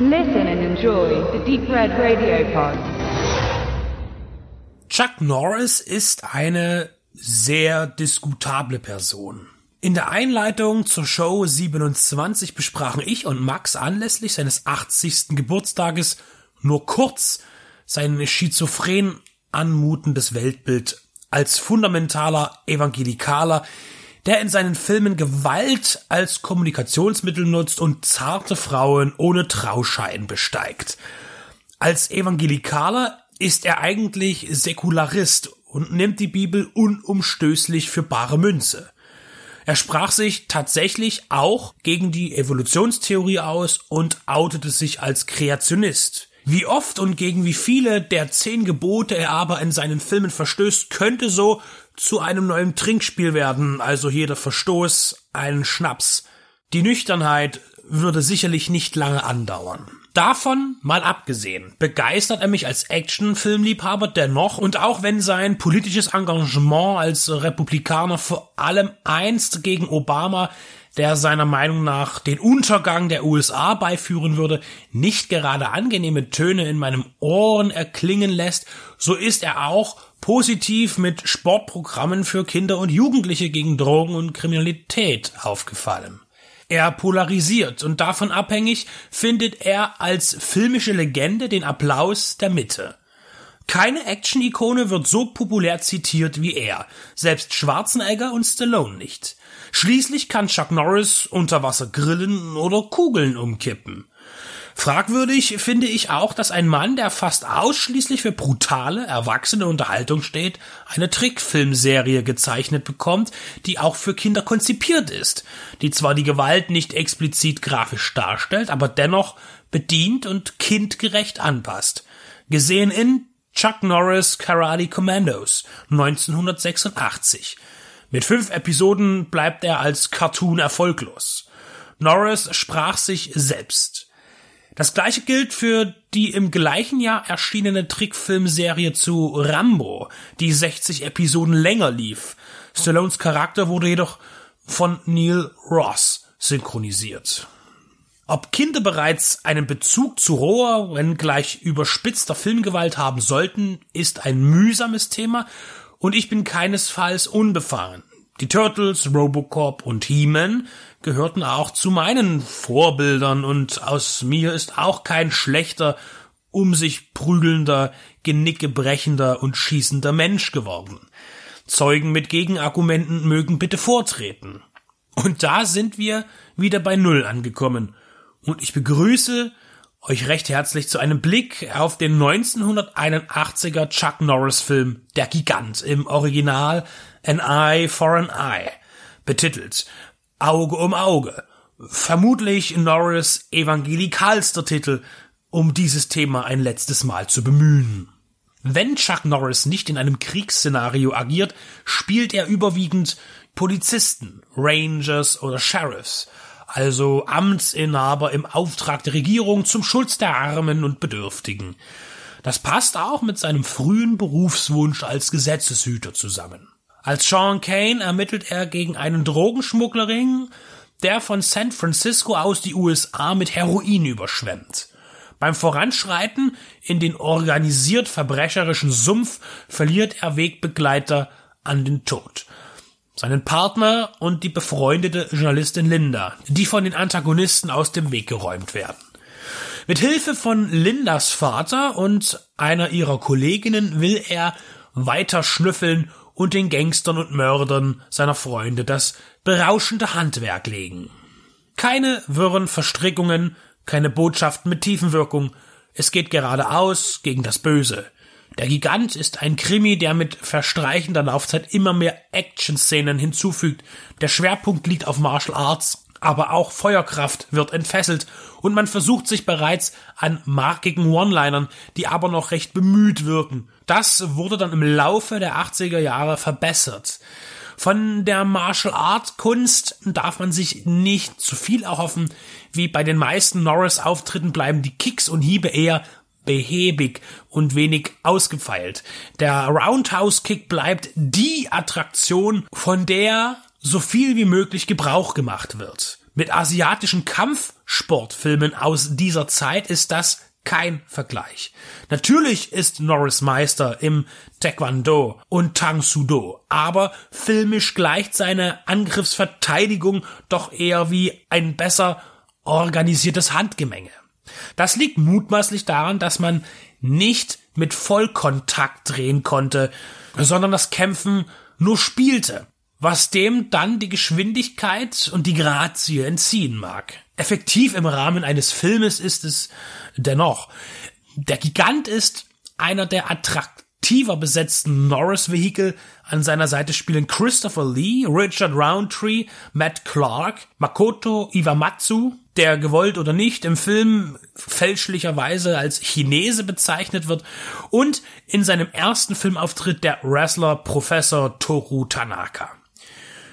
Listen and enjoy the Deep Red Radio Pod. Chuck Norris ist eine sehr diskutable Person. In der Einleitung zur Show 27 besprachen ich und Max anlässlich seines 80. Geburtstages nur kurz sein schizophren anmutendes Weltbild als fundamentaler Evangelikaler, der in seinen Filmen Gewalt als Kommunikationsmittel nutzt und zarte Frauen ohne Trauschein besteigt. Als Evangelikaler ist er eigentlich Säkularist und nimmt die Bibel unumstößlich für bare Münze. Er sprach sich tatsächlich auch gegen die Evolutionstheorie aus und outete sich als Kreationist. Wie oft und gegen wie viele der zehn Gebote er aber in seinen Filmen verstößt, könnte so zu einem neuen Trinkspiel werden, also jeder Verstoß ein Schnaps. Die Nüchternheit würde sicherlich nicht lange andauern. Davon mal abgesehen, begeistert er mich als Actionfilmliebhaber dennoch und auch wenn sein politisches Engagement als Republikaner vor allem einst gegen Obama der seiner Meinung nach den Untergang der USA beiführen würde, nicht gerade angenehme Töne in meinem Ohren erklingen lässt, so ist er auch positiv mit Sportprogrammen für Kinder und Jugendliche gegen Drogen und Kriminalität aufgefallen. Er polarisiert und davon abhängig findet er als filmische Legende den Applaus der Mitte. Keine Action-Ikone wird so populär zitiert wie er, selbst Schwarzenegger und Stallone nicht. Schließlich kann Chuck Norris unter Wasser grillen oder Kugeln umkippen. Fragwürdig finde ich auch, dass ein Mann, der fast ausschließlich für brutale, erwachsene Unterhaltung steht, eine Trickfilmserie gezeichnet bekommt, die auch für Kinder konzipiert ist, die zwar die Gewalt nicht explizit grafisch darstellt, aber dennoch bedient und kindgerecht anpasst. Gesehen in Chuck Norris Karate Commandos 1986. Mit fünf Episoden bleibt er als Cartoon erfolglos. Norris sprach sich selbst. Das gleiche gilt für die im gleichen Jahr erschienene Trickfilmserie zu Rambo, die 60 Episoden länger lief. Stallones Charakter wurde jedoch von Neil Ross synchronisiert. Ob Kinder bereits einen Bezug zu roher, wenn gleich überspitzter Filmgewalt haben sollten, ist ein mühsames Thema und ich bin keinesfalls unbefahren. Die Turtles, Robocop und He-Man gehörten auch zu meinen Vorbildern und aus mir ist auch kein schlechter, um sich prügelnder, Genicke brechender und schießender Mensch geworden. Zeugen mit Gegenargumenten mögen bitte vortreten. Und da sind wir wieder bei Null angekommen und ich begrüße euch recht herzlich zu einem Blick auf den 1981er Chuck Norris Film Der Gigant im Original An Eye for an Eye, betitelt Auge um Auge. Vermutlich Norris evangelikalster Titel, um dieses Thema ein letztes Mal zu bemühen. Wenn Chuck Norris nicht in einem Kriegsszenario agiert, spielt er überwiegend Polizisten, Rangers oder Sheriffs, also Amtsinhaber im Auftrag der Regierung zum Schutz der Armen und Bedürftigen. Das passt auch mit seinem frühen Berufswunsch als Gesetzeshüter zusammen. Als Sean Kane ermittelt er gegen einen Drogenschmugglerring, der von San Francisco aus die USA mit Heroin überschwemmt. Beim Voranschreiten in den organisiert verbrecherischen Sumpf verliert er Wegbegleiter an den Tod seinen Partner und die befreundete Journalistin Linda, die von den Antagonisten aus dem Weg geräumt werden. Mit Hilfe von Lindas Vater und einer ihrer Kolleginnen will er weiter schnüffeln und den Gangstern und Mördern seiner Freunde das berauschende Handwerk legen. Keine wirren Verstrickungen, keine Botschaften mit Tiefenwirkung. Es geht geradeaus gegen das Böse. Der Gigant ist ein Krimi, der mit verstreichender Laufzeit immer mehr Action-Szenen hinzufügt. Der Schwerpunkt liegt auf Martial Arts, aber auch Feuerkraft wird entfesselt und man versucht sich bereits an markigen One-Linern, die aber noch recht bemüht wirken. Das wurde dann im Laufe der 80er Jahre verbessert. Von der Martial Art Kunst darf man sich nicht zu viel erhoffen. Wie bei den meisten Norris Auftritten bleiben die Kicks und Hiebe eher behäbig und wenig ausgefeilt. Der Roundhouse Kick bleibt die Attraktion, von der so viel wie möglich Gebrauch gemacht wird. Mit asiatischen Kampfsportfilmen aus dieser Zeit ist das kein Vergleich. Natürlich ist Norris Meister im Taekwondo und Tang Sudo, aber filmisch gleicht seine Angriffsverteidigung doch eher wie ein besser organisiertes Handgemenge. Das liegt mutmaßlich daran, dass man nicht mit Vollkontakt drehen konnte, sondern das Kämpfen nur spielte, was dem dann die Geschwindigkeit und die Grazie entziehen mag. Effektiv im Rahmen eines Filmes ist es dennoch. Der Gigant ist einer der attraktiver besetzten Norris-Vehikel. An seiner Seite spielen Christopher Lee, Richard Roundtree, Matt Clark, Makoto Iwamatsu, der gewollt oder nicht im Film fälschlicherweise als Chinese bezeichnet wird und in seinem ersten Filmauftritt der Wrestler Professor Toru Tanaka.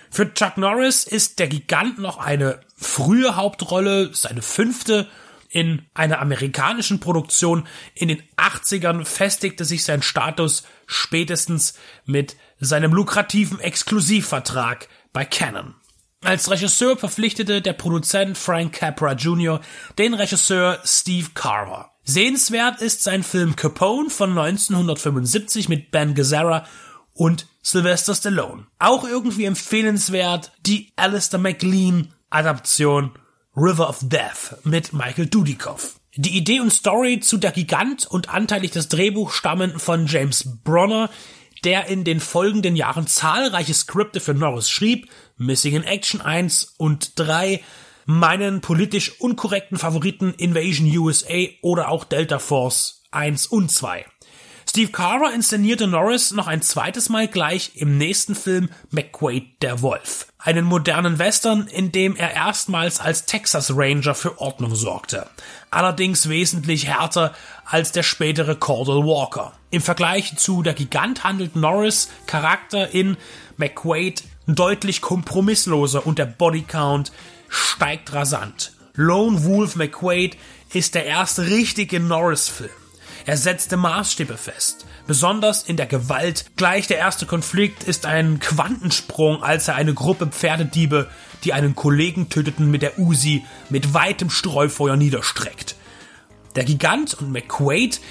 Für Chuck Norris ist der Gigant noch eine frühe Hauptrolle, seine fünfte in einer amerikanischen Produktion. In den 80ern festigte sich sein Status spätestens mit seinem lukrativen Exklusivvertrag bei Canon. Als Regisseur verpflichtete der Produzent Frank Capra Jr. den Regisseur Steve Carver. Sehenswert ist sein Film Capone von 1975 mit Ben Gazzara und Sylvester Stallone. Auch irgendwie empfehlenswert die Alistair McLean Adaption River of Death mit Michael Dudikoff. Die Idee und Story zu Der Gigant und anteilig das Drehbuch stammen von James Bronner, der in den folgenden Jahren zahlreiche Skripte für Norris schrieb, Missing in Action 1 und 3, meinen politisch unkorrekten Favoriten Invasion USA oder auch Delta Force 1 und 2. Steve Carver inszenierte Norris noch ein zweites Mal gleich im nächsten Film McQuaid der Wolf. Einen modernen Western, in dem er erstmals als Texas Ranger für Ordnung sorgte. Allerdings wesentlich härter als der spätere Cordell Walker. Im Vergleich zu der Gigant handelt Norris Charakter in McQuaid deutlich kompromissloser und der Bodycount steigt rasant. Lone Wolf McQuaid ist der erste richtige Norris-Film. Er setzte Maßstäbe fest. Besonders in der Gewalt. Gleich der erste Konflikt ist ein Quantensprung, als er eine Gruppe Pferdediebe, die einen Kollegen töteten, mit der Uzi mit weitem Streufeuer niederstreckt. Der Gigant und McQuaid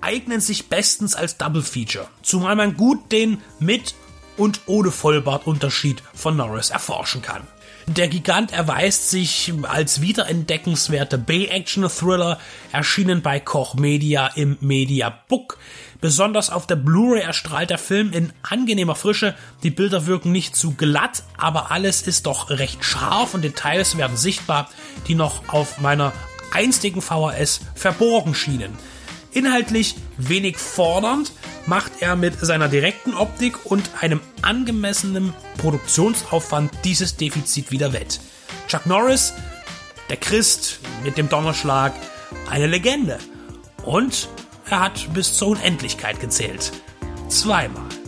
eignen sich bestens als Double Feature, zumal man gut den mit und ohne Vollbartunterschied von Norris erforschen kann. Der Gigant erweist sich als wiederentdeckenswerter B-Action-Thriller, erschienen bei Koch Media im Media Book. Besonders auf der Blu-ray erstrahlt der Film in angenehmer Frische. Die Bilder wirken nicht zu glatt, aber alles ist doch recht scharf und Details werden sichtbar, die noch auf meiner einstigen VHS verborgen schienen. Inhaltlich wenig fordernd macht er mit seiner direkten Optik und einem angemessenen Produktionsaufwand dieses Defizit wieder wett. Chuck Norris, der Christ mit dem Donnerschlag, eine Legende. Und er hat bis zur Unendlichkeit gezählt. Zweimal.